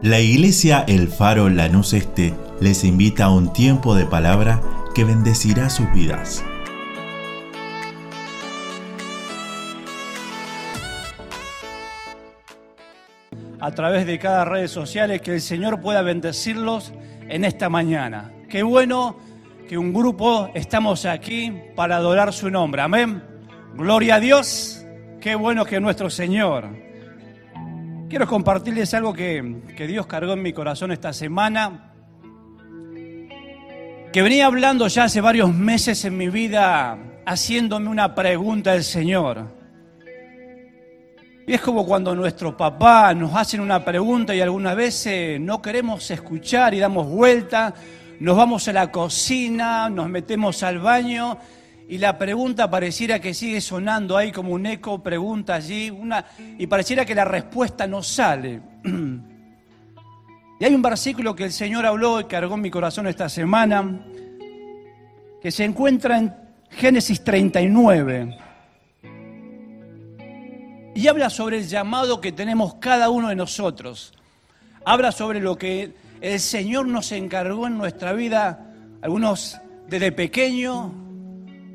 La iglesia El Faro Lanús Este les invita a un tiempo de palabra que bendecirá sus vidas. A través de cada redes sociales, que el Señor pueda bendecirlos en esta mañana. Qué bueno que un grupo estamos aquí para adorar su nombre. Amén. Gloria a Dios. Qué bueno que nuestro Señor Quiero compartirles algo que, Dios cargó en mi corazón esta semana, que venía hablando ya hace varios meses en mi vida, haciéndome una pregunta al Señor. Y es como cuando nuestro papá nos hacen una pregunta y algunas veces no queremos escuchar y damos vuelta, nos vamos a la cocina, nos metemos al baño y la pregunta pareciera que sigue sonando ahí como un eco, pregunta allí, una, y pareciera que la respuesta no sale. y hay un versículo que el Señor habló y cargó en mi corazón esta semana, que se encuentra en Génesis 39. Y habla sobre el llamado que tenemos cada uno de nosotros. Habla sobre lo que el Señor nos encargó en nuestra vida, algunos desde pequeño,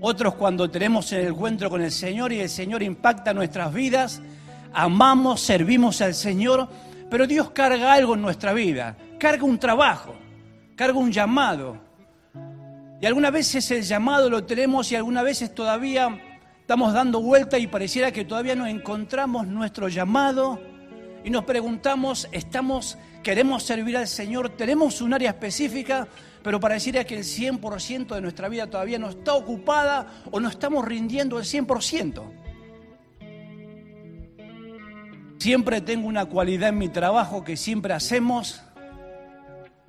otros cuando tenemos el encuentro con el Señor y el Señor impacta nuestras vidas, amamos, servimos al Señor, pero Dios carga algo en nuestra vida, carga un trabajo, carga un llamado. Y algunas veces el llamado lo tenemos y algunas veces todavía estamos dando vuelta y pareciera que todavía no encontramos nuestro llamado y nos preguntamos, ¿estamos, queremos servir al Señor? ¿Tenemos un área específica? Pero pareciera que el 100% de nuestra vida todavía no está ocupada o no estamos rindiendo el 100%. Siempre tengo una cualidad en mi trabajo que siempre hacemos,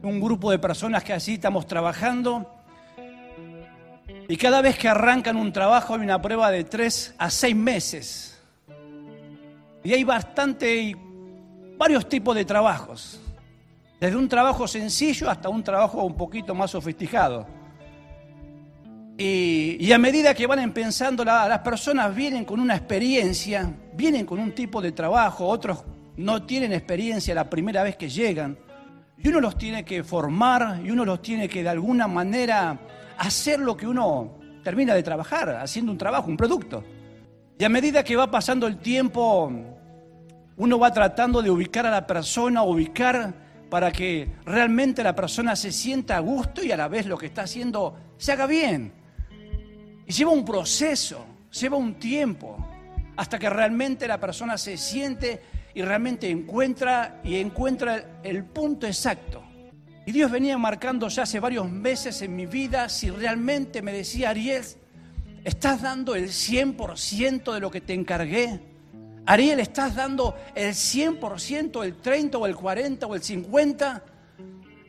un grupo de personas que así estamos trabajando, y cada vez que arrancan un trabajo hay una prueba de tres a seis meses. Y hay bastante, varios tipos de trabajos. Desde un trabajo sencillo hasta un trabajo un poquito más sofisticado. Y, a medida que van empezando, las personas vienen con una experiencia, vienen con un tipo de trabajo, otros no tienen experiencia la primera vez que llegan. Y uno los tiene que formar y uno los tiene que de alguna manera hacer lo que uno termina de trabajar, haciendo un trabajo, un producto. Y a medida que va pasando el tiempo, uno va tratando de ubicar a la persona, ubicar para que realmente la persona se sienta a gusto y a la vez lo que está haciendo se haga bien. Y lleva un proceso, lleva un tiempo, hasta que realmente la persona se siente y realmente encuentra y encuentra el punto exacto. Y Dios venía marcando ya hace varios meses en mi vida si realmente me decía, Ariel, ¿estás dando el 100% de lo que te encargué? Ariel, ¿estás dando el 100%, el 30 o el 40 o el 50?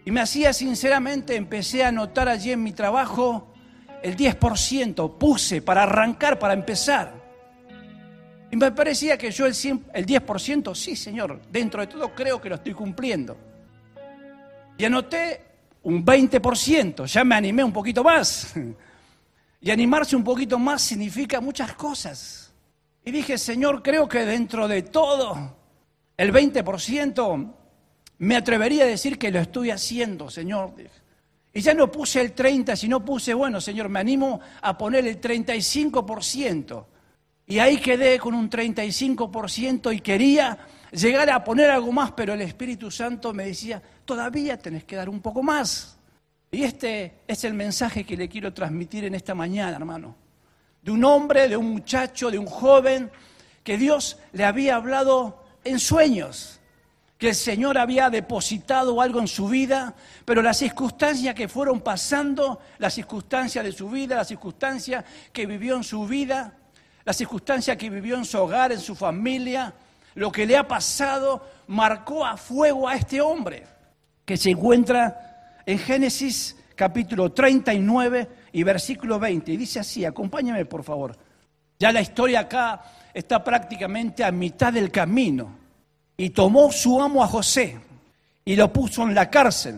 Y me hacía sinceramente, empecé a anotar allí en mi trabajo el 10%, puse para arrancar, para empezar. Y me parecía que yo el, 100, el 10%, sí Señor, dentro de todo creo que lo estoy cumpliendo. Y anoté un 20%, ya me animé un poquito más. Y animarse un poquito más significa muchas cosas. Y dije, Señor, creo que dentro de todo, el 20%, me atrevería a decir que lo estoy haciendo, Señor. Y ya no puse el 30, sino puse, bueno, Señor, me animo a poner el 35%. Y ahí quedé con un 35% y quería llegar a poner algo más, pero el Espíritu Santo me decía, todavía tenés que dar un poco más. Y este es el mensaje que le quiero transmitir en esta mañana, hermano de un hombre, de un muchacho, de un joven, que Dios le había hablado en sueños, que el Señor había depositado algo en su vida, pero las circunstancias que fueron pasando, las circunstancias de su vida, las circunstancias que vivió en su vida, las circunstancias que vivió en su hogar, en su familia, lo que le ha pasado, marcó a fuego a este hombre, que se encuentra en Génesis capítulo 39 y versículo 20. Y dice así, acompáñame por favor. Ya la historia acá está prácticamente a mitad del camino. Y tomó su amo a José y lo puso en la cárcel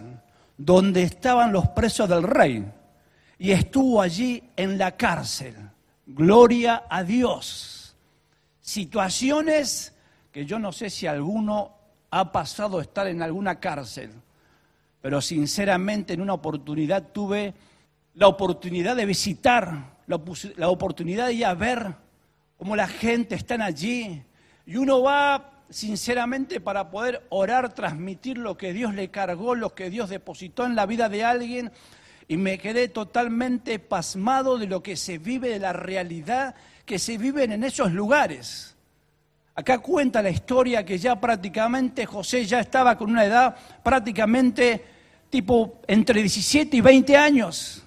donde estaban los presos del rey. Y estuvo allí en la cárcel. Gloria a Dios. Situaciones que yo no sé si alguno ha pasado a estar en alguna cárcel, pero sinceramente en una oportunidad tuve la oportunidad de visitar, la, oportunidad de ir a ver cómo la gente está allí y uno va sinceramente para poder orar, transmitir lo que Dios le cargó, lo que Dios depositó en la vida de alguien y me quedé totalmente pasmado de lo que se vive, de la realidad que se vive en esos lugares. Acá cuenta la historia que ya prácticamente José ya estaba con una edad prácticamente tipo entre 17 y 20 años.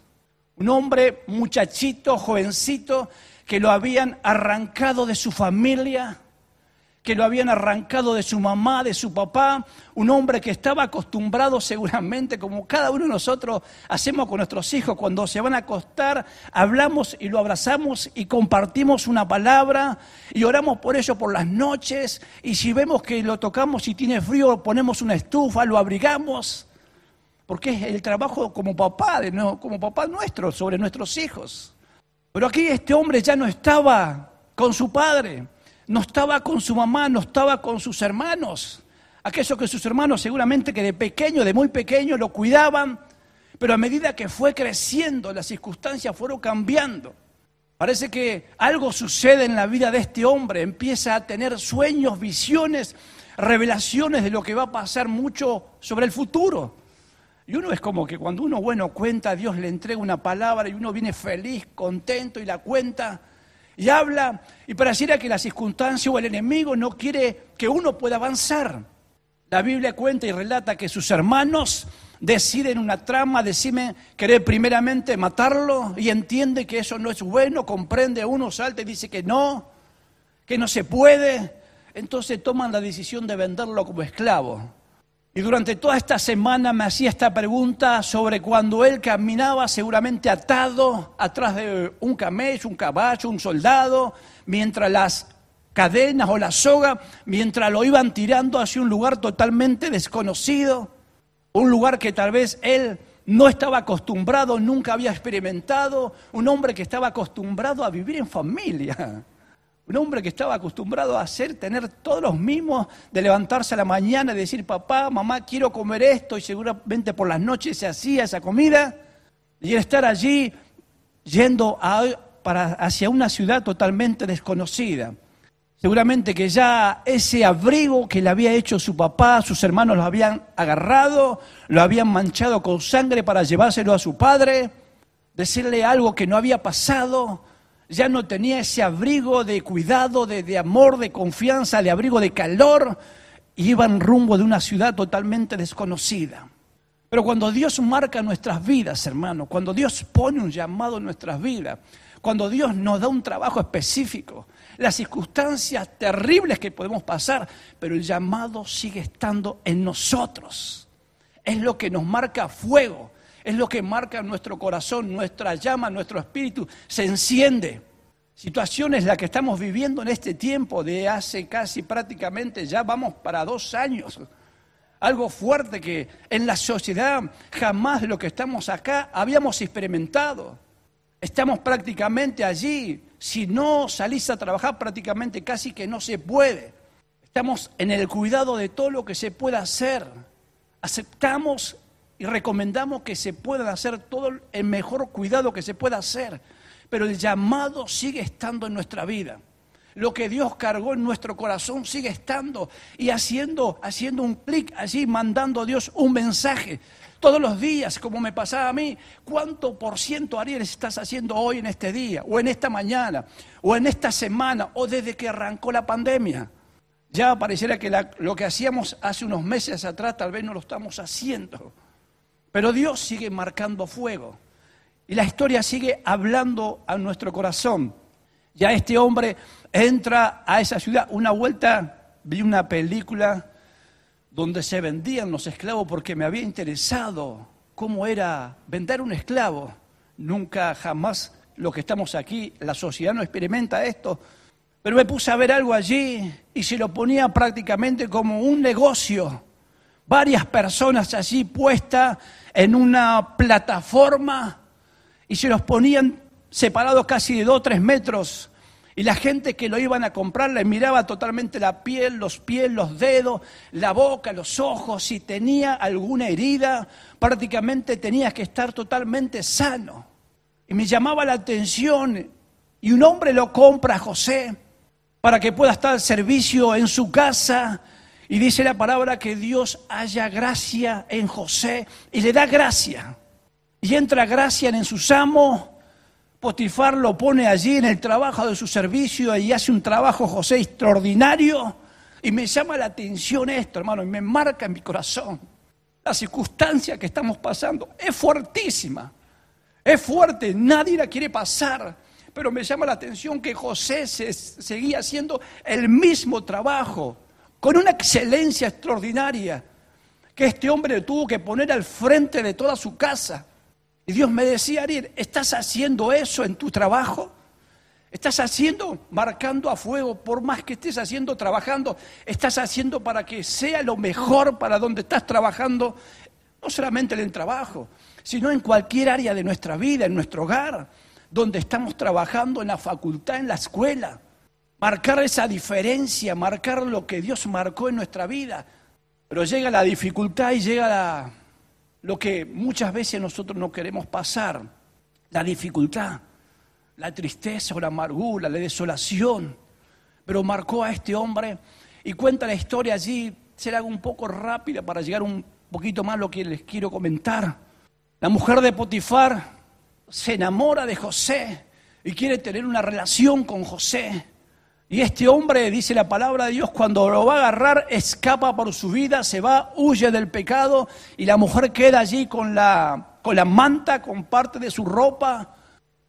Un hombre muchachito, jovencito, que lo habían arrancado de su familia, que lo habían arrancado de su mamá, de su papá, un hombre que estaba acostumbrado seguramente, como cada uno de nosotros hacemos con nuestros hijos, cuando se van a acostar, hablamos y lo abrazamos y compartimos una palabra y oramos por ello por las noches y si vemos que lo tocamos y tiene frío, ponemos una estufa, lo abrigamos, porque es el trabajo como papá, como papá nuestro sobre nuestros hijos. Pero aquí este hombre ya no estaba con su padre no estaba con su mamá, no estaba con sus hermanos. Aquellos que sus hermanos seguramente que de pequeño, de muy pequeño, lo cuidaban, pero a medida que fue creciendo, las circunstancias fueron cambiando. Parece que algo sucede en la vida de este hombre, empieza a tener sueños, visiones, revelaciones de lo que va a pasar mucho sobre el futuro. Y uno es como que cuando uno, bueno, cuenta, Dios le entrega una palabra y uno viene feliz, contento y la cuenta y habla y pareciera que la circunstancia o el enemigo no quiere que uno pueda avanzar. La Biblia cuenta y relata que sus hermanos deciden una trama, decime querer primeramente matarlo y entiende que eso no es bueno, comprende uno, salta y dice que no, que no se puede, entonces toman la decisión de venderlo como esclavo. Y durante toda esta semana me hacía esta pregunta sobre cuando él caminaba seguramente atado atrás de un camello, un caballo, un soldado, mientras las cadenas o la soga, mientras lo iban tirando hacia un lugar totalmente desconocido, un lugar que tal vez él no estaba acostumbrado, nunca había experimentado, un hombre que estaba acostumbrado a vivir en familia. Un hombre que estaba acostumbrado a hacer, tener todos los mismos, de levantarse a la mañana y decir, papá, mamá, quiero comer esto, y seguramente por las noches se hacía esa comida, y estar allí yendo para, hacia una ciudad totalmente desconocida. Seguramente que ya ese abrigo que le había hecho su papá, sus hermanos lo habían agarrado, lo habían manchado con sangre para llevárselo a su padre, decirle algo que no había pasado, ya no tenía ese abrigo de cuidado, de, amor, de confianza, de abrigo de calor, y iban rumbo de una ciudad totalmente desconocida. Pero cuando Dios marca nuestras vidas, hermano, cuando Dios pone un llamado en nuestras vidas, cuando Dios nos da un trabajo específico, las circunstancias terribles que podemos pasar, pero el llamado sigue estando en nosotros. Es lo que nos marca fuego, es lo que marca nuestro corazón, nuestra llama, nuestro espíritu se enciende. Situaciones la que estamos viviendo en este tiempo de hace casi prácticamente, ya vamos para dos años. Algo fuerte que en la sociedad jamás de lo que estamos acá habíamos experimentado. Estamos prácticamente allí. Si no salís a trabajar prácticamente casi que no se puede. Estamos en el cuidado de todo lo que se pueda hacer. Aceptamos y recomendamos que se pueda hacer todo el mejor cuidado que se pueda hacer, pero el llamado sigue estando en nuestra vida. Lo que Dios cargó en nuestro corazón sigue estando y haciendo, haciendo un clic allí, mandando a Dios un mensaje. Todos los días, como me pasaba a mí, ¿cuánto por ciento, Ariel, estás haciendo hoy en este día, o en esta mañana, o en esta semana, o desde que arrancó la pandemia? Ya pareciera que lo que hacíamos hace unos meses atrás tal vez no lo estamos haciendo. Pero Dios sigue marcando fuego. Y la historia sigue hablando a nuestro corazón. Ya este hombre entra a esa ciudad. Una vuelta vi una película donde se vendían los esclavos porque me había interesado cómo era vender un esclavo. Nunca, jamás, lo que estamos aquí, la sociedad no experimenta esto. Pero me puse a ver algo allí y se lo ponía prácticamente como un negocio varias personas allí puestas en una plataforma y se los ponían separados casi de dos o tres metros. Y la gente que lo iban a comprar le miraba totalmente la piel, los pies, los dedos, la boca, los ojos. Si tenía alguna herida, prácticamente tenía que estar totalmente sano. Y me llamaba la atención. Y un hombre lo compra a José para que pueda estar al servicio en su casa. Y dice la palabra que Dios haya gracia en José y le da gracia. Y entra gracia en sus amos Potifar lo pone allí en el trabajo de su servicio y hace un trabajo José extraordinario. Y me llama la atención esto, hermano, y me marca en mi corazón. La circunstancia que estamos pasando es fuertísima, es fuerte, nadie la quiere pasar. Pero me llama la atención que José se, seguía haciendo el mismo trabajo, con una excelencia extraordinaria, que este hombre tuvo que poner al frente de toda su casa. Y Dios me decía, Ariel, ¿estás haciendo eso en tu trabajo? ¿Estás haciendo, marcando a fuego, por más que estés haciendo, trabajando, estás haciendo para que sea lo mejor para donde estás trabajando, no solamente en el trabajo, sino en cualquier área de nuestra vida, en nuestro hogar, donde estamos trabajando, en la facultad, en la escuela. Marcar esa diferencia, marcar lo que Dios marcó en nuestra vida. Pero llega la dificultad y llega la, lo que muchas veces nosotros no queremos pasar, la dificultad, la tristeza o la amargura, la desolación. Pero marcó a este hombre y cuenta la historia allí, será un poco rápida para llegar un poquito más a lo que les quiero comentar. La mujer de Potifar se enamora de José y quiere tener una relación con José. Y este hombre, dice la palabra de Dios, cuando lo va a agarrar, escapa por su vida, se va, huye del pecado y la mujer queda allí con la, con la manta, con parte de su ropa.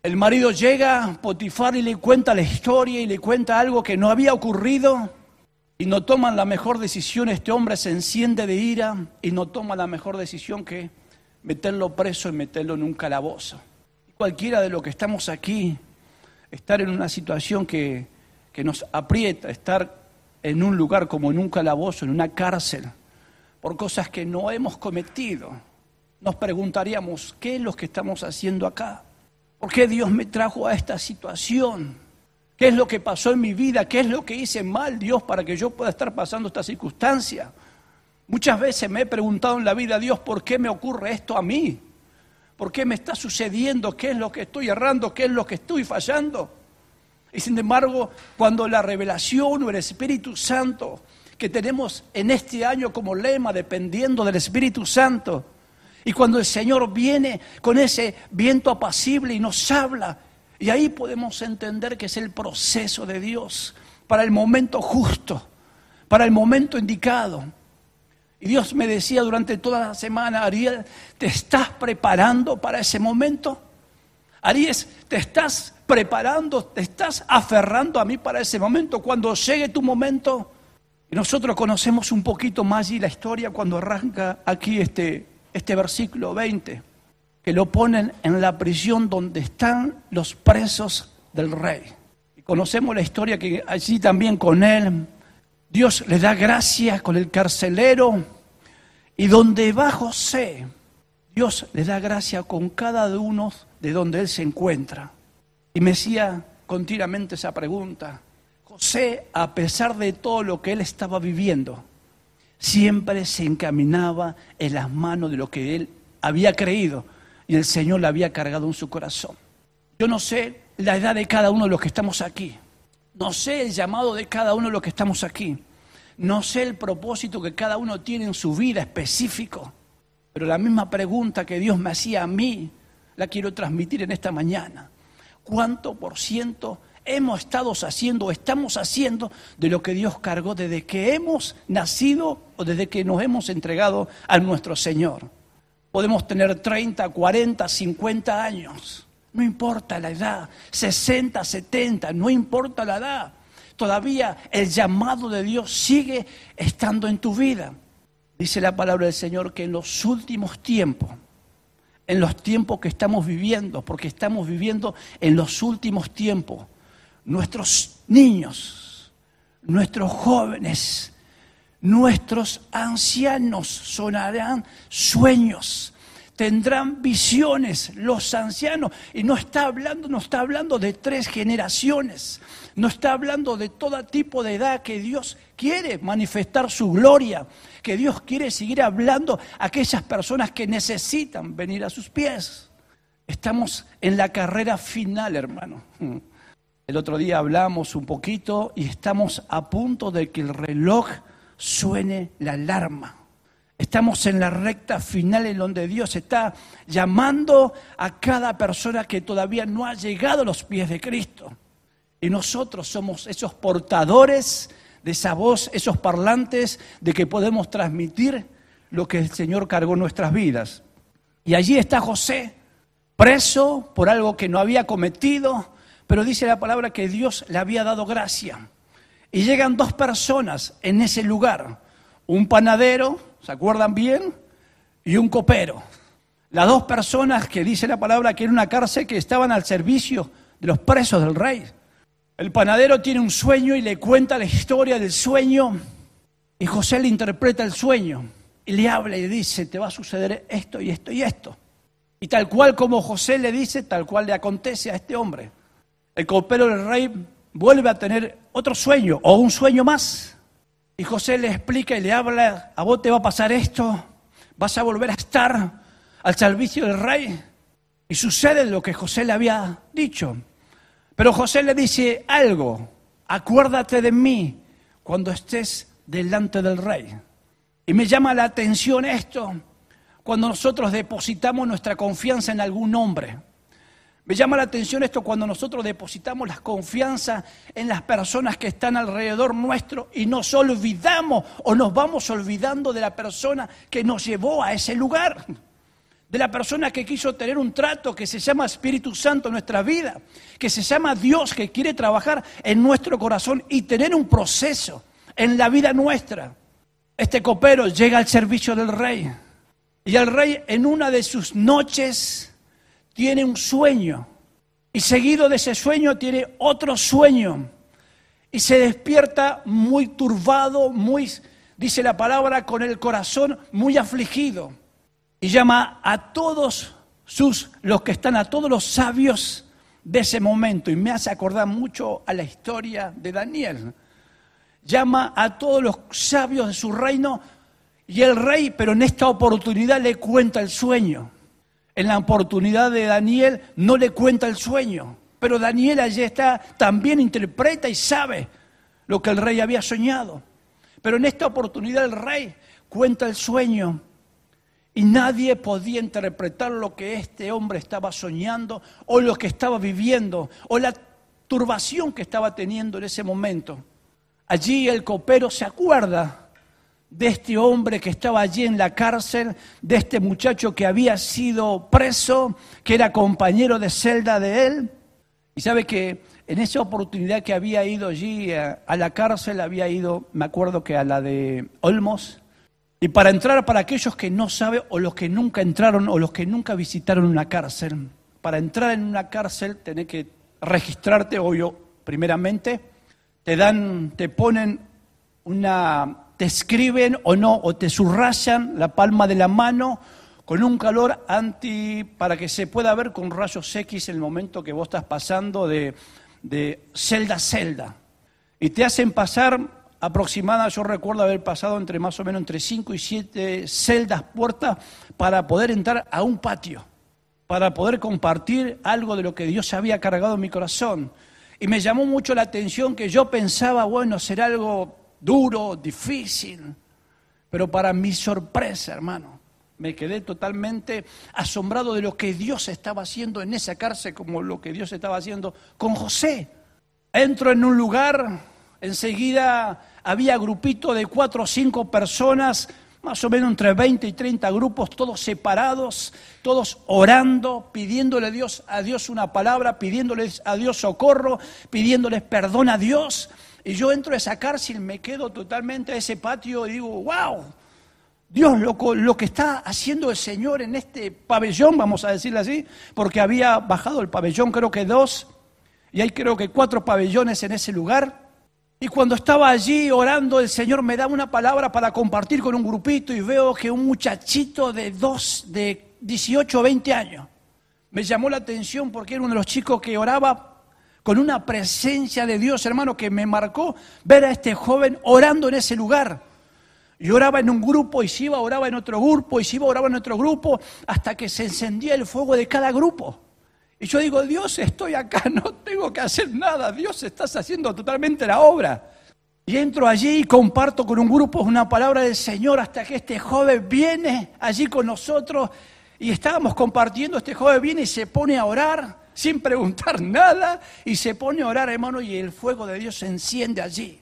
El marido llega, Potifar, y le cuenta la historia y le cuenta algo que no había ocurrido. Y no toman la mejor decisión, este hombre se enciende de ira y no toma la mejor decisión que meterlo preso y meterlo en un calabozo. Cualquiera de los que estamos aquí, estar en una situación que que nos aprieta estar en un lugar como en un calabozo, en una cárcel, por cosas que no hemos cometido, nos preguntaríamos, ¿qué es lo que estamos haciendo acá? ¿Por qué Dios me trajo a esta situación? ¿Qué es lo que pasó en mi vida? ¿Qué es lo que hice mal, Dios, para que yo pueda estar pasando esta circunstancia? Muchas veces me he preguntado en la vida, Dios, ¿por qué me ocurre esto a mí? ¿Por qué me está sucediendo? ¿Qué es lo que estoy errando? ¿Qué es lo que estoy fallando? Y sin embargo, cuando la revelación o el Espíritu Santo que tenemos en este año como lema, dependiendo del Espíritu Santo, y cuando el Señor viene con ese viento apacible y nos habla, y ahí podemos entender que es el proceso de Dios para el momento justo, para el momento indicado. Y Dios me decía durante toda la semana, Ariel, ¿te estás preparando para ese momento? Ariel, ¿te estás preparando, te estás aferrando a mí para ese momento. Cuando llegue tu momento, y nosotros conocemos un poquito más y la historia cuando arranca aquí este, este versículo 20, que lo ponen en la prisión donde están los presos del rey. Y conocemos la historia que allí también con él, Dios le da gracia con el carcelero y donde va José, Dios le da gracia con cada uno de donde él se encuentra. Y me hacía continuamente esa pregunta. José, a pesar de todo lo que él estaba viviendo, siempre se encaminaba en las manos de lo que él había creído y el Señor le había cargado en su corazón. Yo no sé la edad de cada uno de los que estamos aquí. No sé el llamado de cada uno de los que estamos aquí. No sé el propósito que cada uno tiene en su vida específico. Pero la misma pregunta que Dios me hacía a mí, la quiero transmitir en esta mañana cuánto por ciento hemos estado haciendo o estamos haciendo de lo que Dios cargó desde que hemos nacido o desde que nos hemos entregado a nuestro Señor. Podemos tener 30, 40, 50 años, no importa la edad, 60, 70, no importa la edad. Todavía el llamado de Dios sigue estando en tu vida. Dice la palabra del Señor que en los últimos tiempos en los tiempos que estamos viviendo, porque estamos viviendo en los últimos tiempos. Nuestros niños, nuestros jóvenes, nuestros ancianos sonarán sueños, tendrán visiones los ancianos. Y no está hablando, no está hablando de tres generaciones, no está hablando de todo tipo de edad que Dios quiere manifestar su gloria, que Dios quiere seguir hablando a aquellas personas que necesitan venir a sus pies. Estamos en la carrera final, hermano. El otro día hablamos un poquito y estamos a punto de que el reloj suene la alarma. Estamos en la recta final en donde Dios está llamando a cada persona que todavía no ha llegado a los pies de Cristo. Y nosotros somos esos portadores de esa voz, esos parlantes de que podemos transmitir lo que el Señor cargó en nuestras vidas. Y allí está José, preso por algo que no había cometido, pero dice la palabra que Dios le había dado gracia. Y llegan dos personas en ese lugar, un panadero, ¿se acuerdan bien? Y un copero. Las dos personas que dice la palabra que era una cárcel que estaban al servicio de los presos del rey. El panadero tiene un sueño y le cuenta la historia del sueño y José le interpreta el sueño y le habla y le dice, te va a suceder esto y esto y esto. Y tal cual como José le dice, tal cual le acontece a este hombre. El copero del rey vuelve a tener otro sueño o un sueño más. Y José le explica y le habla, a vos te va a pasar esto, vas a volver a estar al servicio del rey. Y sucede lo que José le había dicho. Pero José le dice algo, acuérdate de mí cuando estés delante del rey. Y me llama la atención esto cuando nosotros depositamos nuestra confianza en algún hombre. Me llama la atención esto cuando nosotros depositamos la confianza en las personas que están alrededor nuestro y nos olvidamos o nos vamos olvidando de la persona que nos llevó a ese lugar, de la persona que quiso tener un trato que se llama Espíritu Santo en nuestra vida, que se llama Dios que quiere trabajar en nuestro corazón y tener un proceso en la vida nuestra. Este copero llega al servicio del rey y el rey en una de sus noches tiene un sueño y seguido de ese sueño tiene otro sueño y se despierta muy turbado, muy, dice la palabra, con el corazón muy afligido y llama a todos sus, los que están, a todos los sabios de ese momento y me hace acordar mucho a la historia de Daniel. Llama a todos los sabios de su reino y el rey, pero en esta oportunidad le cuenta el sueño. En la oportunidad de Daniel no le cuenta el sueño, pero Daniel allí está, también interpreta y sabe lo que el rey había soñado. Pero en esta oportunidad el rey cuenta el sueño y nadie podía interpretar lo que este hombre estaba soñando o lo que estaba viviendo o la turbación que estaba teniendo en ese momento. Allí el copero se acuerda de este hombre que estaba allí en la cárcel, de este muchacho que había sido preso, que era compañero de celda de él. Y sabe que en esa oportunidad que había ido allí a, la cárcel, había ido, me acuerdo que a la de Olmos, y para entrar, para aquellos que no saben, o los que nunca entraron, o los que nunca visitaron una cárcel, para entrar en una cárcel tenés que registrarte, obvio, primeramente, te dan, te ponen una te escriben o no, o te subrayan la palma de la mano con un calor anti, para que se pueda ver con rayos X el momento que vos estás pasando de, celda a celda. Y te hacen pasar aproximada, yo recuerdo haber pasado entre más o menos entre 5 y 7 celdas, puertas, para poder entrar a un patio, para poder compartir algo de lo que Dios había cargado en mi corazón. Y me llamó mucho la atención que yo pensaba, bueno, será algo duro, difícil. Pero para mi sorpresa, hermano, me quedé totalmente asombrado de lo que Dios estaba haciendo en esa cárcel, como lo que Dios estaba haciendo con José. Entro en un lugar, enseguida había grupito de cuatro o cinco personas, más o menos entre 20 y 30 grupos, todos separados, todos orando, pidiéndole a Dios, a Dios una palabra, pidiéndoles a Dios socorro, pidiéndoles perdón a Dios. Y yo entro a esa cárcel, me quedo totalmente a ese patio y digo, wow, Dios, lo, lo, que está haciendo el Señor en este pabellón, vamos a decirle así, porque había bajado el pabellón, creo que dos, y hay creo que cuatro pabellones en ese lugar. Y cuando estaba allí orando, el Señor me da una palabra para compartir con un grupito y veo que un muchachito de dos, de 18 o 20 años. Me llamó la atención porque era uno de los chicos que oraba con una presencia de Dios, hermano, que me marcó ver a este joven orando en ese lugar. Y oraba en un grupo y se iba, oraba en otro grupo y se iba, oraba en otro grupo, hasta que se encendía el fuego de cada grupo. Y yo digo, Dios, estoy acá, no tengo que hacer nada, Dios, estás haciendo totalmente la obra. Y entro allí y comparto con un grupo una palabra del Señor hasta que este joven viene allí con nosotros y estábamos compartiendo, este joven viene y se pone a orar sin preguntar nada y se pone a orar, hermano, y el fuego de Dios se enciende allí.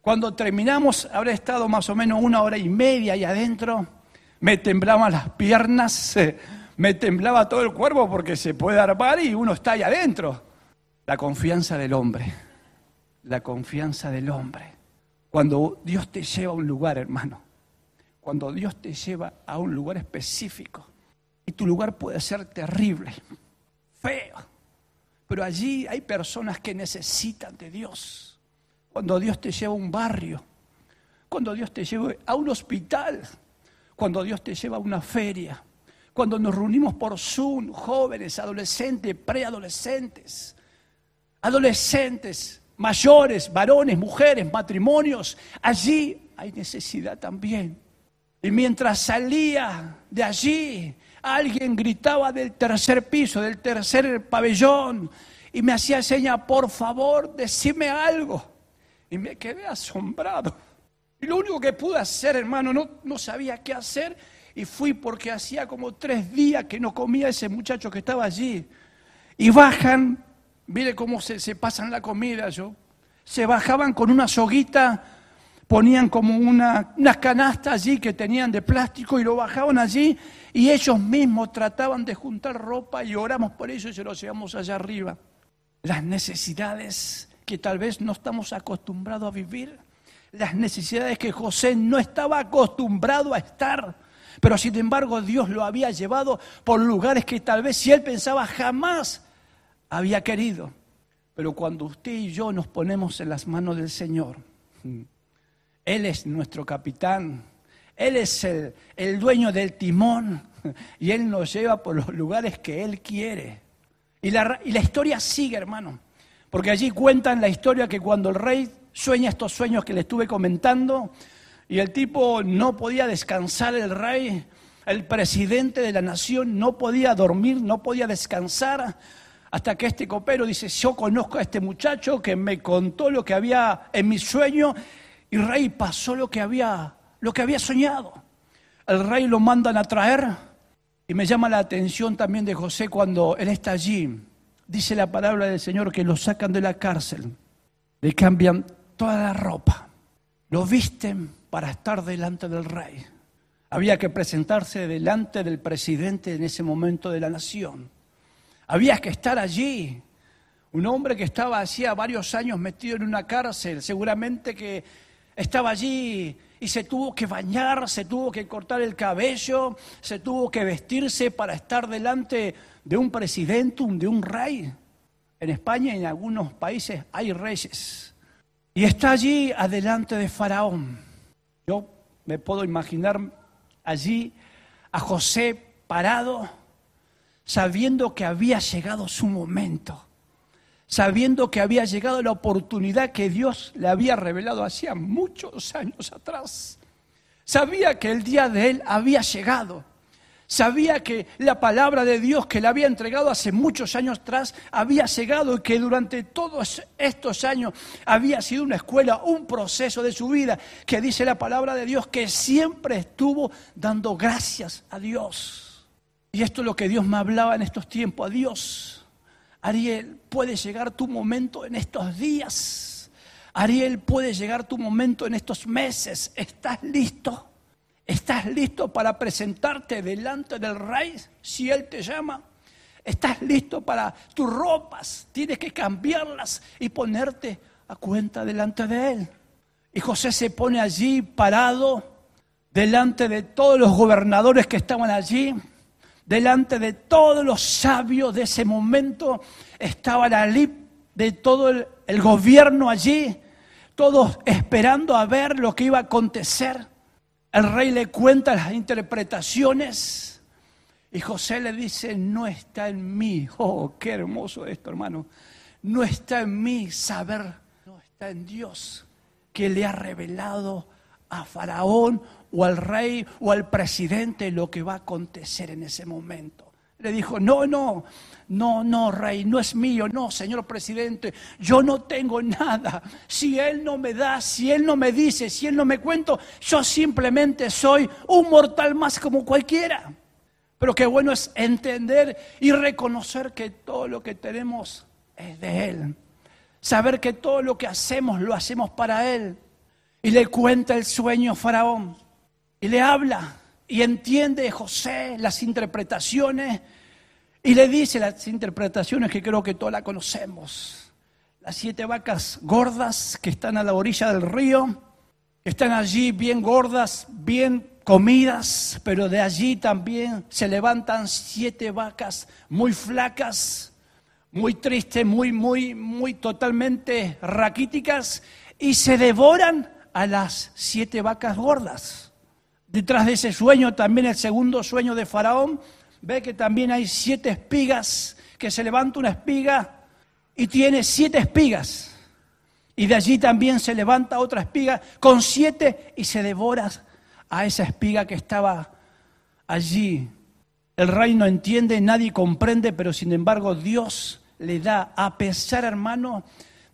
Cuando terminamos, habré estado más o menos una hora y media ahí adentro, me temblaban las piernas, me temblaba todo el cuerpo porque se puede armar y uno está ahí adentro. La confianza del hombre, la confianza del hombre. Cuando Dios te lleva a un lugar, hermano, cuando Dios te lleva a un lugar específico, y tu lugar puede ser terrible, feo, pero allí hay personas que necesitan de Dios. Cuando Dios te lleva a un barrio, cuando Dios te lleva a un hospital, cuando Dios te lleva a una feria, cuando nos reunimos por Zoom, jóvenes, adolescentes, preadolescentes, adolescentes, mayores, varones, mujeres, matrimonios, allí hay necesidad también. Y mientras salía de allí, alguien gritaba del tercer piso, del tercer pabellón, y me hacía seña, por favor, decime algo. Y me quedé asombrado. Y lo único que pude hacer, hermano, no, no sabía qué hacer, y fui porque hacía como tres días que no comía ese muchacho que estaba allí. Y bajan Mire cómo se, pasan la comida, yo. Se bajaban con una soguita, ponían como una, unas canastas allí que tenían de plástico y lo bajaban allí y ellos mismos trataban de juntar ropa y oramos por eso y se lo llevamos allá arriba. Las necesidades que tal vez no estamos acostumbrados a vivir, las necesidades que José no estaba acostumbrado a estar, pero sin embargo Dios lo había llevado por lugares que tal vez si él pensaba jamás había querido. Pero cuando usted y yo nos ponemos en las manos del Señor, Él es nuestro capitán, Él es el, el dueño del timón y Él nos lleva por los lugares que Él quiere. Y la, y la historia sigue, hermano, porque allí cuentan la historia que cuando el rey sueña estos sueños que le estuve comentando, y el tipo no podía descansar, el rey, el presidente de la nación no podía dormir, no podía descansar, hasta que este copero dice, yo conozco a este muchacho que me contó lo que había en mi sueño y rey pasó lo que había, lo que había soñado. El rey lo mandan a traer y me llama la atención también de José cuando él está allí. Dice la palabra del Señor que lo sacan de la cárcel, le cambian toda la ropa, lo visten para estar delante del rey. Había que presentarse delante del presidente en ese momento de la nación. Había que estar allí. Un hombre que estaba hacía varios años metido en una cárcel, seguramente que estaba allí y se tuvo que bañar, se tuvo que cortar el cabello, se tuvo que vestirse para estar delante de un presidente, de un rey. En España y en algunos países hay reyes. Y está allí adelante de Faraón. Yo me puedo imaginar allí a José parado sabiendo que había llegado su momento, sabiendo que había llegado la oportunidad que Dios le había revelado hacía muchos años atrás. Sabía que el día de él había llegado. Sabía que la palabra de Dios que le había entregado hace muchos años atrás había llegado y que durante todos estos años había sido una escuela, un proceso de su vida que dice la palabra de Dios que siempre estuvo dando gracias a Dios. Y esto es lo que Dios me hablaba en estos tiempos. Adiós. Ariel, puede llegar tu momento en estos días. Ariel, puede llegar tu momento en estos meses. ¿Estás listo? ¿Estás listo para presentarte delante del rey si él te llama? ¿Estás listo para tus ropas? Tienes que cambiarlas y ponerte a cuenta delante de él. Y José se pone allí parado delante de todos los gobernadores que estaban allí delante de todos los sabios de ese momento, estaba la de todo el gobierno allí, todos esperando a ver lo que iba a acontecer. El rey le cuenta las interpretaciones Y José le dice, no está en mí. Oh, qué hermoso esto, hermano. No está en mí saber, no está en Dios que le ha revelado a Faraón o al rey o al presidente lo que va a acontecer en ese momento. Le dijo, no, no, no, no, rey, no es mío, no, señor presidente, yo no tengo nada. Si él no me da, si él no me dice, si él no me cuento, yo simplemente soy un mortal más como cualquiera. Pero qué bueno es entender y reconocer que todo lo que tenemos es de Él. Saber que todo lo que hacemos lo hacemos para Él. Y le cuenta el sueño a Faraón. Y le habla. Y entiende José las interpretaciones. Y le dice las interpretaciones que creo que todas las conocemos. Las siete vacas gordas que están a la orilla del río. Están allí bien gordas, bien comidas. Pero de allí también se levantan siete vacas muy flacas muy tristes, muy, muy, muy totalmente raquíticas, y se devoran a las siete vacas gordas. Detrás de ese sueño, también el segundo sueño de Faraón, ve que también hay siete espigas, que se levanta una espiga y tiene siete espigas. Y de allí también se levanta otra espiga con siete y se devora a esa espiga que estaba allí. El rey no entiende, nadie comprende, pero sin embargo Dios le da, a pesar, hermano,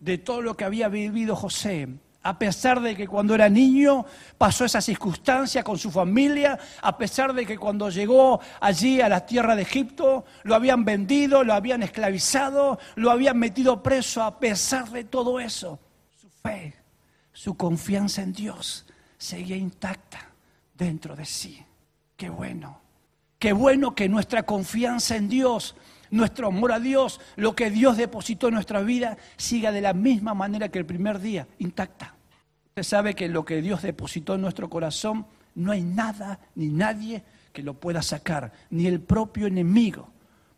de todo lo que había vivido José, a pesar de que cuando era niño pasó esa circunstancia con su familia, a pesar de que cuando llegó allí a la tierra de Egipto lo habían vendido, lo habían esclavizado, lo habían metido preso, a pesar de todo eso, su fe, su confianza en Dios seguía intacta dentro de sí. Qué bueno, qué bueno que nuestra confianza en Dios nuestro amor a Dios, lo que Dios depositó en nuestra vida, siga de la misma manera que el primer día, intacta. Usted sabe que lo que Dios depositó en nuestro corazón, no hay nada ni nadie que lo pueda sacar, ni el propio enemigo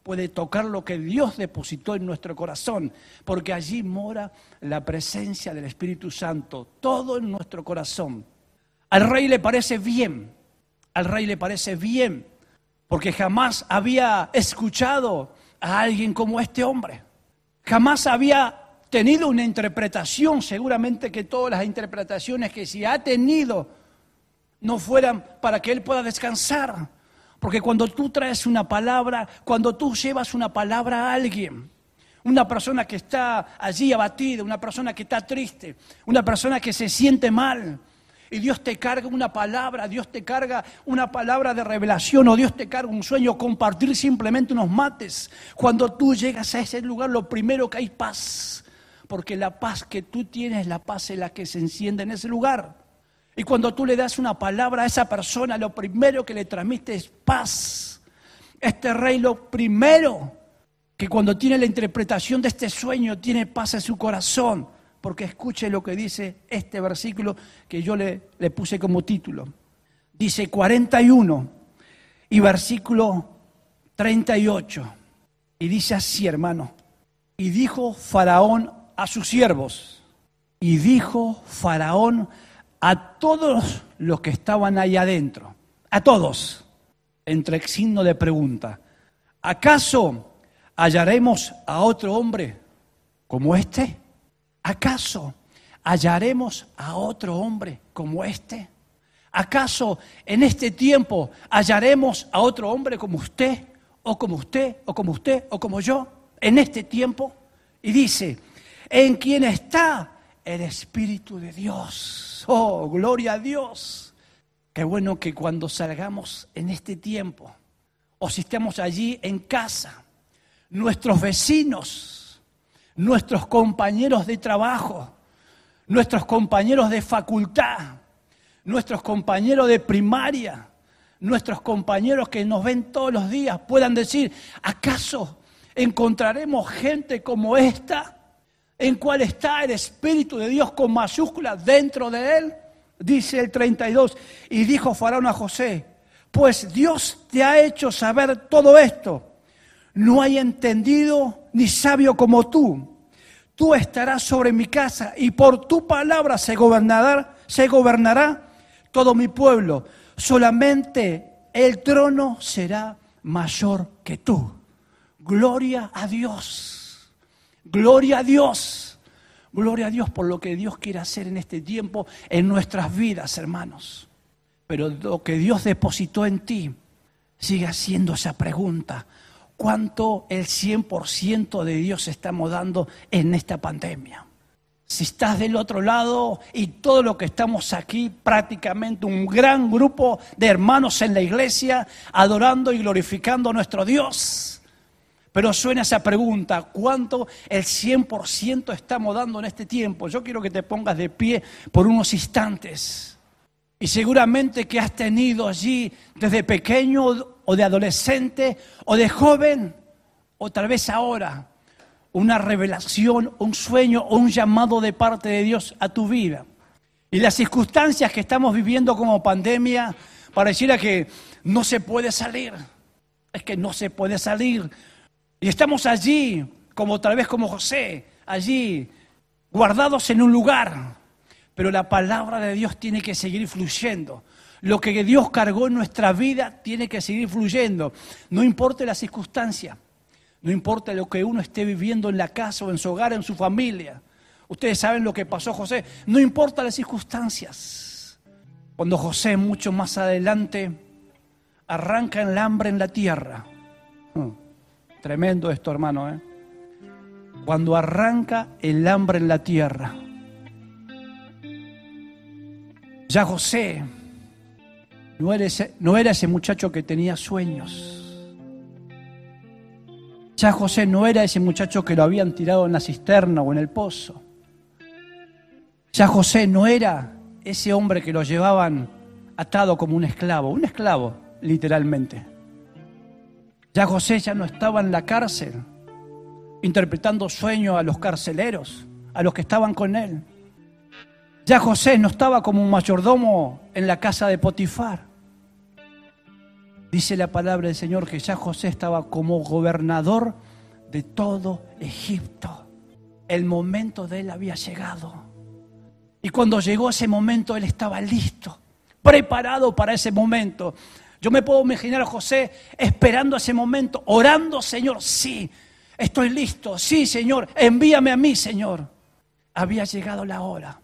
puede tocar lo que Dios depositó en nuestro corazón, porque allí mora la presencia del Espíritu Santo, todo en nuestro corazón. Al rey le parece bien, al rey le parece bien, porque jamás había escuchado a alguien como este hombre. Jamás había tenido una interpretación, seguramente que todas las interpretaciones que si ha tenido no fueran para que él pueda descansar. Porque cuando tú traes una palabra, cuando tú llevas una palabra a alguien, una persona que está allí abatida, una persona que está triste, una persona que se siente mal, y Dios te carga una palabra, Dios te carga una palabra de revelación o Dios te carga un sueño, compartir simplemente unos mates. Cuando tú llegas a ese lugar, lo primero que hay paz, porque la paz que tú tienes, la paz es la que se enciende en ese lugar. Y cuando tú le das una palabra a esa persona, lo primero que le transmite es paz. Este rey lo primero que cuando tiene la interpretación de este sueño, tiene paz en su corazón porque escuche lo que dice este versículo que yo le, le puse como título. Dice 41 y versículo 38. Y dice así, hermano. Y dijo Faraón a sus siervos, y dijo Faraón a todos los que estaban ahí adentro, a todos, entre signo de pregunta, ¿acaso hallaremos a otro hombre como este? ¿Acaso hallaremos a otro hombre como este? ¿Acaso en este tiempo hallaremos a otro hombre como usted, o como usted, o como usted, o como yo, en este tiempo? Y dice, en quien está el Espíritu de Dios. Oh, gloria a Dios. Qué bueno que cuando salgamos en este tiempo, o si estamos allí en casa, nuestros vecinos, nuestros compañeros de trabajo, nuestros compañeros de facultad, nuestros compañeros de primaria, nuestros compañeros que nos ven todos los días puedan decir, ¿acaso encontraremos gente como esta en cual está el Espíritu de Dios con mayúsculas dentro de él? Dice el 32, y dijo Faraón a José, pues Dios te ha hecho saber todo esto. No hay entendido ni sabio como tú. Tú estarás sobre mi casa y por tu palabra se gobernará, se gobernará todo mi pueblo. Solamente el trono será mayor que tú. Gloria a Dios. Gloria a Dios. Gloria a Dios por lo que Dios quiere hacer en este tiempo en nuestras vidas, hermanos. Pero lo que Dios depositó en ti, sigue haciendo esa pregunta. ¿Cuánto el 100% de Dios estamos dando en esta pandemia? Si estás del otro lado y todo lo que estamos aquí, prácticamente un gran grupo de hermanos en la iglesia, adorando y glorificando a nuestro Dios. Pero suena esa pregunta, ¿cuánto el 100% estamos dando en este tiempo? Yo quiero que te pongas de pie por unos instantes. Y seguramente que has tenido allí desde pequeño o de adolescente o de joven, o tal vez ahora, una revelación, un sueño o un llamado de parte de Dios a tu vida. Y las circunstancias que estamos viviendo como pandemia, pareciera que no se puede salir. Es que no se puede salir. Y estamos allí, como tal vez como José, allí, guardados en un lugar. Pero la palabra de Dios tiene que seguir fluyendo. Lo que Dios cargó en nuestra vida tiene que seguir fluyendo. No importa la circunstancia. No importa lo que uno esté viviendo en la casa o en su hogar, en su familia. Ustedes saben lo que pasó José. No importa las circunstancias. Cuando José, mucho más adelante, arranca el hambre en la tierra. Tremendo esto, hermano. ¿eh? Cuando arranca el hambre en la tierra. Ya José no era, ese, no era ese muchacho que tenía sueños. Ya José no era ese muchacho que lo habían tirado en la cisterna o en el pozo. Ya José no era ese hombre que lo llevaban atado como un esclavo, un esclavo literalmente. Ya José ya no estaba en la cárcel interpretando sueños a los carceleros, a los que estaban con él. Ya José no estaba como un mayordomo en la casa de Potifar. Dice la palabra del Señor que ya José estaba como gobernador de todo Egipto. El momento de él había llegado. Y cuando llegó ese momento, él estaba listo, preparado para ese momento. Yo me puedo imaginar a José esperando ese momento, orando, Señor, sí, estoy listo, sí, Señor, envíame a mí, Señor. Había llegado la hora.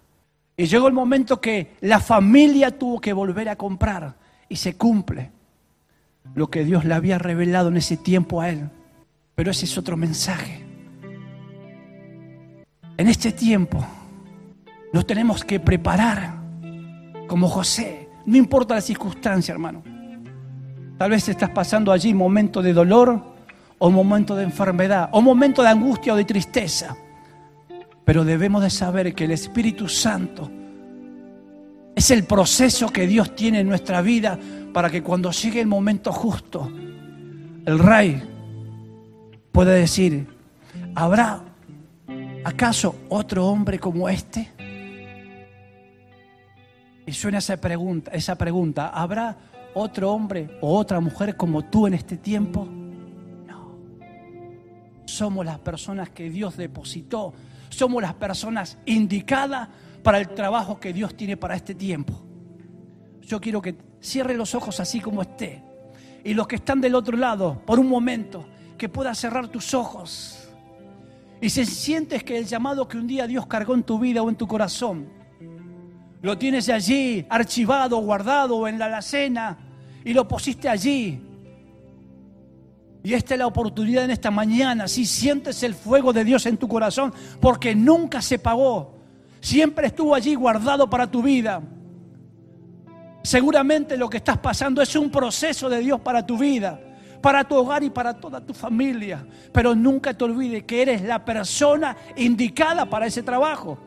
Y llegó el momento que la familia tuvo que volver a comprar y se cumple lo que Dios le había revelado en ese tiempo a él. Pero ese es otro mensaje. En este tiempo nos tenemos que preparar como José. No importa la circunstancia, hermano. Tal vez estás pasando allí momento de dolor o momento de enfermedad o momento de angustia o de tristeza. Pero debemos de saber que el Espíritu Santo es el proceso que Dios tiene en nuestra vida para que cuando llegue el momento justo, el rey pueda decir, ¿habrá acaso otro hombre como este? Y suena esa pregunta, esa pregunta, ¿habrá otro hombre o otra mujer como tú en este tiempo? No. Somos las personas que Dios depositó, somos las personas indicadas para el trabajo que Dios tiene para este tiempo. Yo quiero que cierre los ojos así como esté. Y los que están del otro lado, por un momento, que puedas cerrar tus ojos. Y si sientes que el llamado que un día Dios cargó en tu vida o en tu corazón, lo tienes allí archivado, guardado en la alacena y lo pusiste allí. Y esta es la oportunidad en esta mañana, si sientes el fuego de Dios en tu corazón, porque nunca se pagó, siempre estuvo allí guardado para tu vida. Seguramente lo que estás pasando es un proceso de Dios para tu vida, para tu hogar y para toda tu familia. Pero nunca te olvides que eres la persona indicada para ese trabajo.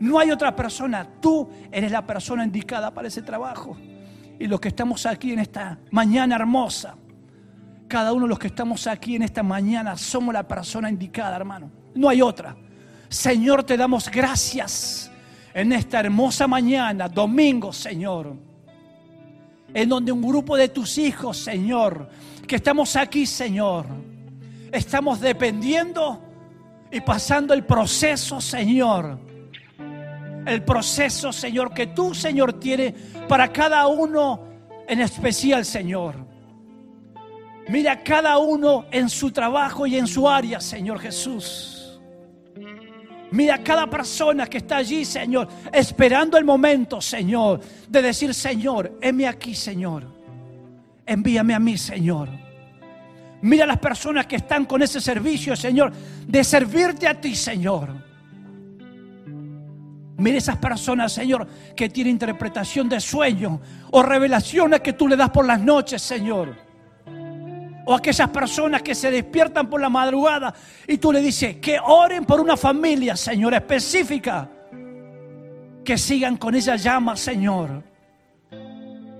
No hay otra persona, tú eres la persona indicada para ese trabajo. Y los que estamos aquí en esta mañana hermosa, cada uno de los que estamos aquí en esta mañana somos la persona indicada, hermano. No hay otra. Señor, te damos gracias en esta hermosa mañana, domingo, Señor en donde un grupo de tus hijos, Señor, que estamos aquí, Señor, estamos dependiendo y pasando el proceso, Señor. El proceso, Señor, que tú, Señor, tienes para cada uno en especial, Señor. Mira cada uno en su trabajo y en su área, Señor Jesús. Mira cada persona que está allí, Señor, esperando el momento, Señor, de decir, Señor, heme aquí, Señor. Envíame a mí, Señor. Mira las personas que están con ese servicio, Señor, de servirte a ti, Señor. Mira esas personas, Señor, que tienen interpretación de sueños o revelaciones que tú le das por las noches, Señor o aquellas personas que se despiertan por la madrugada y tú le dices que oren por una familia, Señor, específica, que sigan con esa llama, Señor.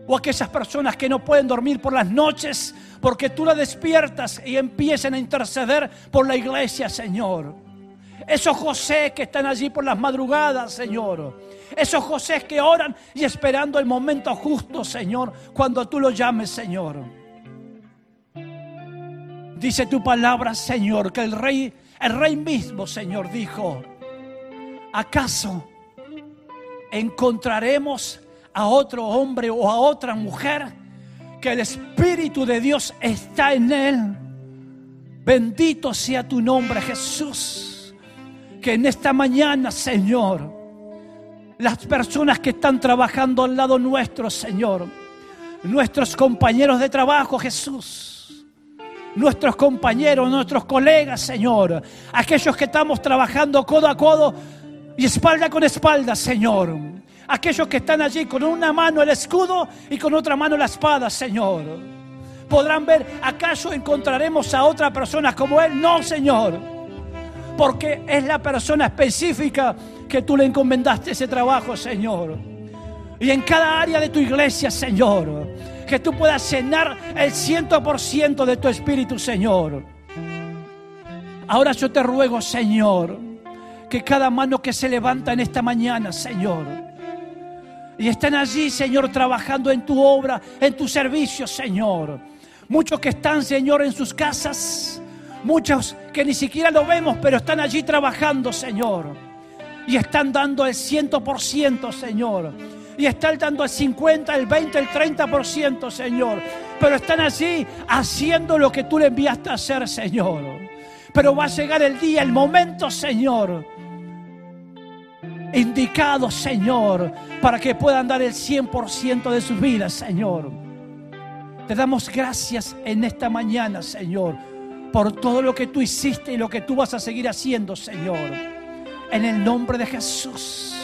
O aquellas personas que no pueden dormir por las noches porque tú la despiertas y empiezan a interceder por la iglesia, Señor. Esos José que están allí por las madrugadas, Señor. Esos José que oran y esperando el momento justo, Señor, cuando tú los llames, Señor. Dice tu palabra, Señor, que el rey, el rey mismo, Señor, dijo, ¿acaso encontraremos a otro hombre o a otra mujer que el Espíritu de Dios está en él? Bendito sea tu nombre, Jesús. Que en esta mañana, Señor, las personas que están trabajando al lado nuestro, Señor, nuestros compañeros de trabajo, Jesús, nuestros compañeros, nuestros colegas, Señor, aquellos que estamos trabajando codo a codo y espalda con espalda, Señor. Aquellos que están allí con una mano el escudo y con otra mano la espada, Señor. Podrán ver, ¿acaso encontraremos a otra persona como Él? No, Señor. Porque es la persona específica que tú le encomendaste ese trabajo, Señor. Y en cada área de tu iglesia, Señor que tú puedas llenar el ciento por ciento de tu espíritu, Señor. Ahora yo te ruego, Señor, que cada mano que se levanta en esta mañana, Señor, y están allí, Señor, trabajando en tu obra, en tu servicio, Señor. Muchos que están, Señor, en sus casas, muchos que ni siquiera lo vemos, pero están allí trabajando, Señor. Y están dando el ciento por ciento, Señor y están dando el 50, el 20, el 30%, Señor. Pero están allí haciendo lo que tú le enviaste a hacer, Señor. Pero va a llegar el día, el momento, Señor. Indicado, Señor, para que puedan dar el 100% de sus vidas, Señor. Te damos gracias en esta mañana, Señor, por todo lo que tú hiciste y lo que tú vas a seguir haciendo, Señor. En el nombre de Jesús.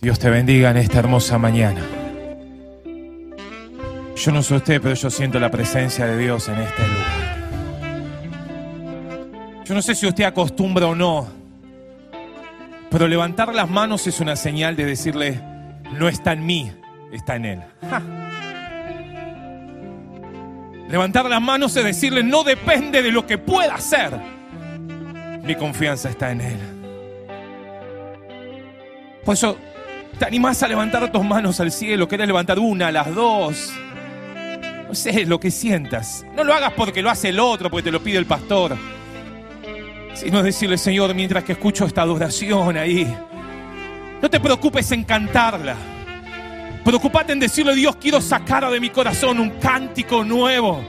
Dios te bendiga en esta hermosa mañana. Yo no soy usted, pero yo siento la presencia de Dios en este lugar. Yo no sé si usted acostumbra o no, pero levantar las manos es una señal de decirle, no está en mí, está en Él. Levantar las manos es decirle, no depende de lo que pueda hacer. Mi confianza está en Él. Por eso ¿Te animás a levantar tus manos al cielo? ¿Querés levantar una, las dos? No sé, lo que sientas. No lo hagas porque lo hace el otro, porque te lo pide el pastor. Sino decirle, Señor, mientras que escucho esta adoración ahí, no te preocupes en cantarla. Preocupate en decirle, Dios, quiero sacar de mi corazón un cántico nuevo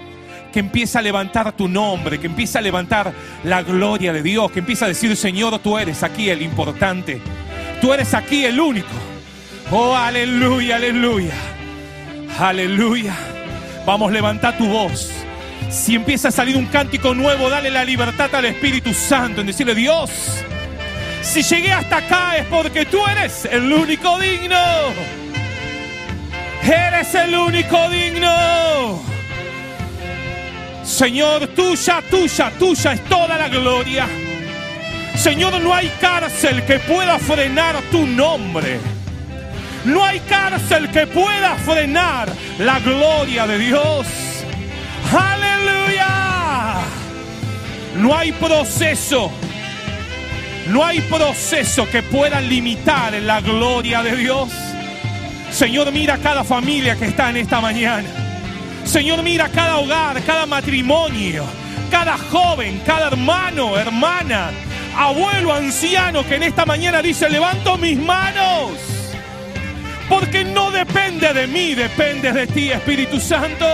que empieza a levantar tu nombre, que empieza a levantar la gloria de Dios, que empieza a decir, Señor, tú eres aquí el importante, tú eres aquí el único. Oh, aleluya, aleluya. Aleluya. Vamos, levanta tu voz. Si empieza a salir un cántico nuevo, dale la libertad al Espíritu Santo en decirle, Dios, si llegué hasta acá es porque tú eres el único digno. Eres el único digno. Señor, tuya, tuya, tuya es toda la gloria. Señor, no hay cárcel que pueda frenar tu nombre. No hay cárcel que pueda frenar la gloria de Dios. Aleluya. No hay proceso. No hay proceso que pueda limitar la gloria de Dios. Señor, mira cada familia que está en esta mañana. Señor, mira cada hogar, cada matrimonio, cada joven, cada hermano, hermana, abuelo, anciano que en esta mañana dice, levanto mis manos porque no depende de mí, depende de ti, Espíritu Santo.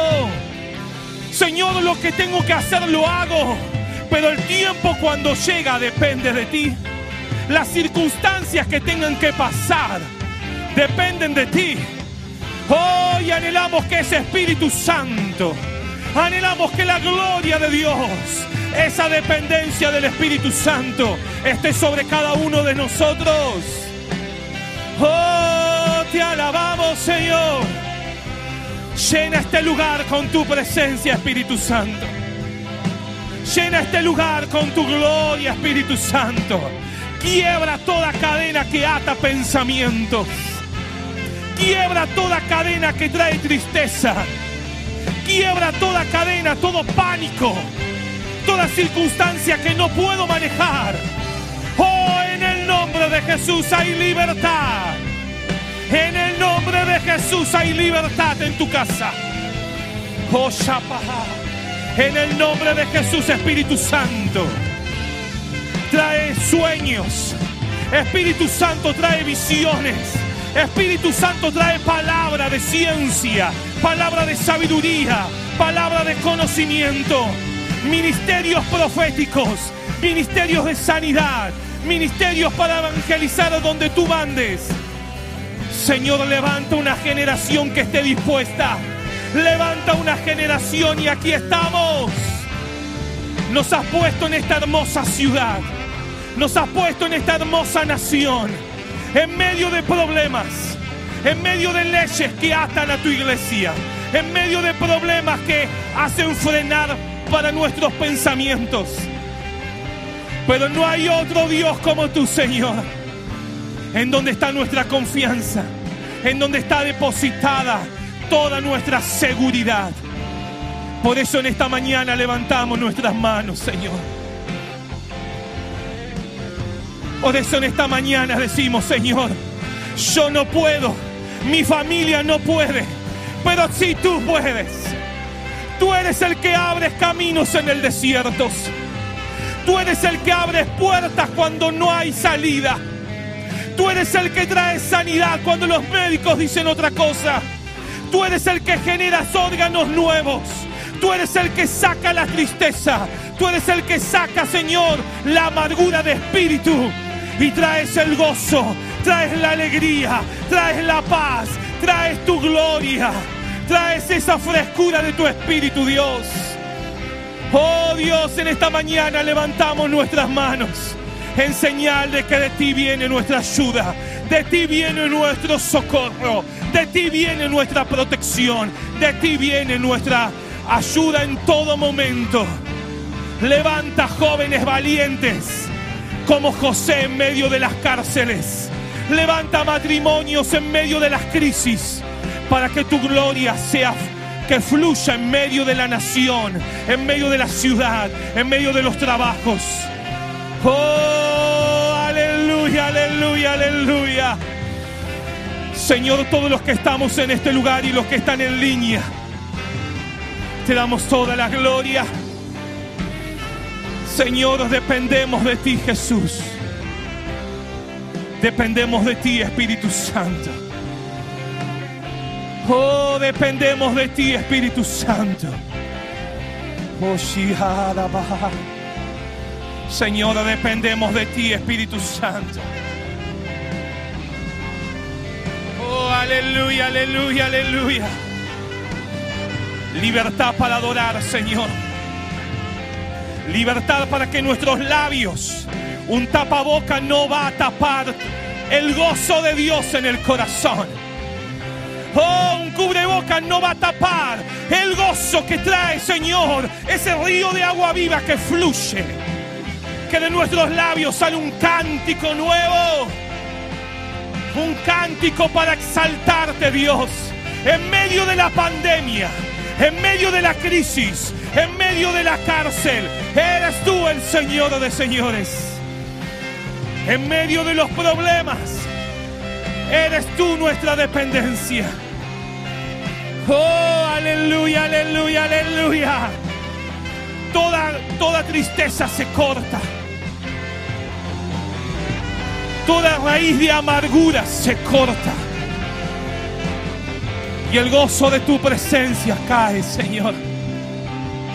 Señor, lo que tengo que hacer lo hago, pero el tiempo cuando llega depende de ti. Las circunstancias que tengan que pasar dependen de ti. Hoy anhelamos que ese Espíritu Santo, anhelamos que la gloria de Dios, esa dependencia del Espíritu Santo esté sobre cada uno de nosotros. Oh, te alabamos, Señor. Llena este lugar con tu presencia, Espíritu Santo. Llena este lugar con tu gloria, Espíritu Santo. Quiebra toda cadena que ata pensamientos. Quiebra toda cadena que trae tristeza. Quiebra toda cadena, todo pánico. Toda circunstancia que no puedo manejar. Oh, en el nombre de Jesús hay libertad. En el nombre de Jesús hay libertad en tu casa. Oh, Shapaha. En el nombre de Jesús, Espíritu Santo. Trae sueños. Espíritu Santo trae visiones. Espíritu Santo trae palabra de ciencia, palabra de sabiduría, palabra de conocimiento, ministerios proféticos, ministerios de sanidad, ministerios para evangelizar donde tú mandes. Señor, levanta una generación que esté dispuesta. Levanta una generación y aquí estamos. Nos has puesto en esta hermosa ciudad. Nos has puesto en esta hermosa nación. En medio de problemas. En medio de leyes que atan a tu iglesia. En medio de problemas que hacen frenar para nuestros pensamientos. Pero no hay otro Dios como tú, Señor. En donde está nuestra confianza. En donde está depositada toda nuestra seguridad. Por eso en esta mañana levantamos nuestras manos, Señor. Por eso en esta mañana decimos, Señor, yo no puedo, mi familia no puede, pero si tú puedes. Tú eres el que abres caminos en el desierto. Tú eres el que abres puertas cuando no hay salida. Tú eres el que trae sanidad cuando los médicos dicen otra cosa. Tú eres el que generas órganos nuevos. Tú eres el que saca la tristeza. Tú eres el que saca, Señor, la amargura de espíritu. Y traes el gozo, traes la alegría, traes la paz, traes tu gloria, traes esa frescura de tu espíritu, Dios. Oh Dios, en esta mañana levantamos nuestras manos en señal de que de ti viene nuestra ayuda, de ti viene nuestro socorro, de ti viene nuestra protección, de ti viene nuestra ayuda en todo momento. Levanta jóvenes valientes como José en medio de las cárceles. Levanta matrimonios en medio de las crisis para que tu gloria sea que fluya en medio de la nación, en medio de la ciudad, en medio de los trabajos. Oh, aleluya, aleluya, aleluya. Señor, todos los que estamos en este lugar y los que están en línea, te damos toda la gloria. Señor, dependemos de ti, Jesús. Dependemos de ti, Espíritu Santo. Oh, dependemos de ti, Espíritu Santo. Oh, Shiharabaha. Señor, dependemos de ti, Espíritu Santo. Oh, aleluya, aleluya, aleluya. Libertad para adorar, Señor. Libertad para que nuestros labios, un tapaboca no va a tapar el gozo de Dios en el corazón. Oh, un cubreboca no va a tapar el gozo que trae, Señor, ese río de agua viva que fluye. Que de nuestros labios sale un cántico nuevo. Un cántico para exaltarte, Dios, en medio de la pandemia, en medio de la crisis, en medio de la cárcel. Eres tú el Señor de señores. En medio de los problemas, eres tú nuestra dependencia. Oh, aleluya, aleluya, aleluya. Toda, toda tristeza se corta. Toda raíz de amargura se corta. Y el gozo de tu presencia cae, Señor.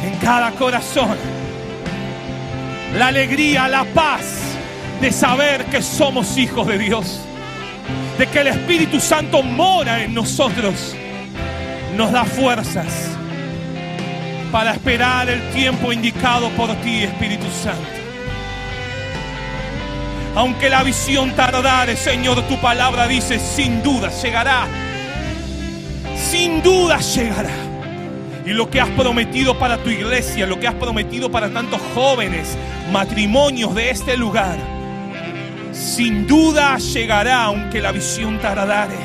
en cada corazón. La alegría, la paz de saber que somos hijos de Dios. De que el Espíritu Santo mora en nosotros. Nos da fuerzas para esperar el tiempo indicado por ti, Espíritu Santo. Aunque la visión tardare, Señor, tu palabra dice, sin duda llegará. Sin duda llegará. Y lo que has prometido para tu iglesia, lo que has prometido para tantos jóvenes, matrimonios de este lugar, sin duda llegará aunque la visión tardare.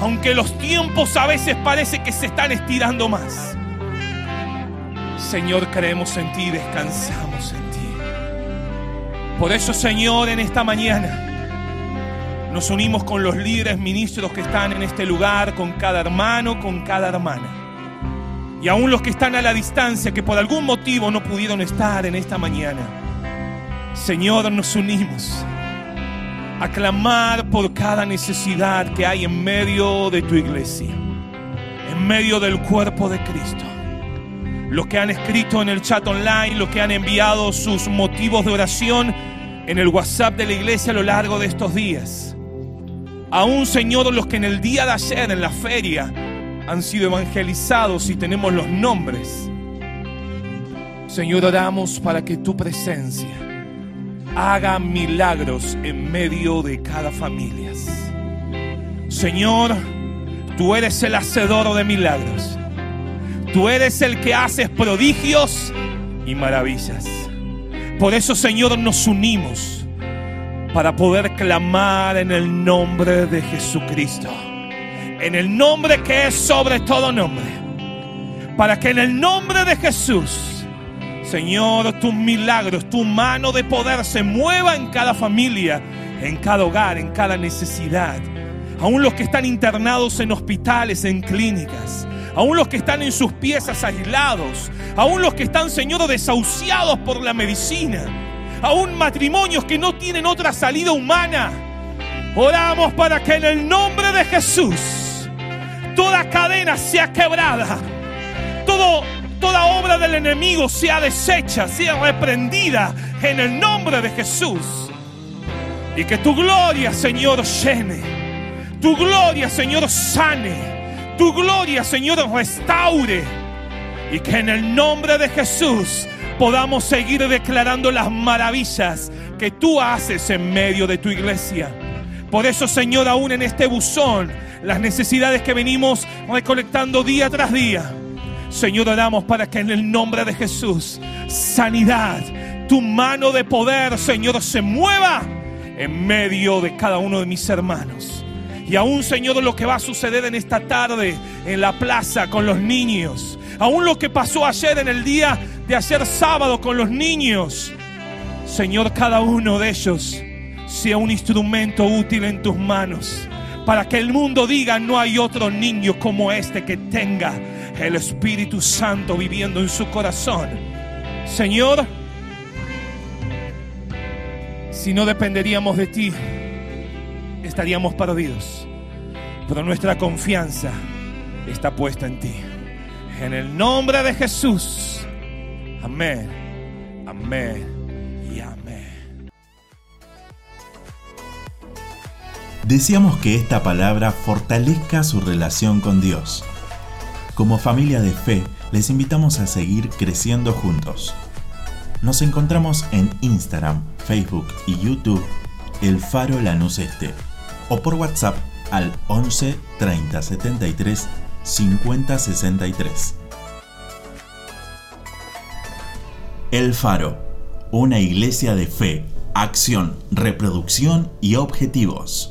Aunque los tiempos a veces parece que se están estirando más. Señor, creemos en ti, descansamos en ti. Por eso, Señor, en esta mañana nos unimos con los líderes ministros que están en este lugar, con cada hermano, con cada hermana. Y aún los que están a la distancia, que por algún motivo no pudieron estar en esta mañana. Señor, nos unimos a clamar por cada necesidad que hay en medio de tu iglesia, en medio del cuerpo de Cristo los que han escrito en el chat online, los que han enviado sus motivos de oración en el WhatsApp de la iglesia a lo largo de estos días. Aún, Señor, los que en el día de ayer en la feria han sido evangelizados y tenemos los nombres. Señor, oramos para que tu presencia haga milagros en medio de cada familia. Señor, tú eres el hacedor de milagros. Tú eres el que haces prodigios y maravillas. Por eso, Señor, nos unimos para poder clamar en el nombre de Jesucristo. En el nombre que es sobre todo nombre. Para que en el nombre de Jesús, Señor, tus milagros, tu mano de poder se mueva en cada familia, en cada hogar, en cada necesidad. Aún los que están internados en hospitales, en clínicas aún los que están en sus piezas aislados, aún los que están, Señor, desahuciados por la medicina, aún matrimonios que no tienen otra salida humana. Oramos para que en el nombre de Jesús toda cadena sea quebrada, todo, toda obra del enemigo sea deshecha, sea reprendida en el nombre de Jesús. Y que tu gloria, Señor, llene, tu gloria, Señor, sane tu gloria, Señor, restaure. Y que en el nombre de Jesús podamos seguir declarando las maravillas que tú haces en medio de tu iglesia. Por eso, Señor, aún en este buzón, las necesidades que venimos recolectando día tras día. Señor, oramos para que en el nombre de Jesús, sanidad, tu mano de poder, Señor, se mueva en medio de cada uno de mis hermanos. Y aún, Señor, lo que va a suceder en esta tarde en la plaza con los niños. Aún lo que pasó ayer en el día de ayer sábado con los niños. Señor, cada uno de ellos sea un instrumento útil en tus manos. Para que el mundo diga, no hay otro niño como este que tenga el Espíritu Santo viviendo en su corazón. Señor, si no dependeríamos de ti, estaríamos perdidos. Pero nuestra confianza está puesta en ti. En el nombre de Jesús. Amén. Amén. Y amén. Deseamos que esta palabra fortalezca su relación con Dios. Como familia de fe, les invitamos a seguir creciendo juntos. Nos encontramos en Instagram, Facebook y YouTube, El Faro Lanús Este o por WhatsApp al 11 30 73 50 63. El Faro, una iglesia de fe, acción, reproducción y objetivos.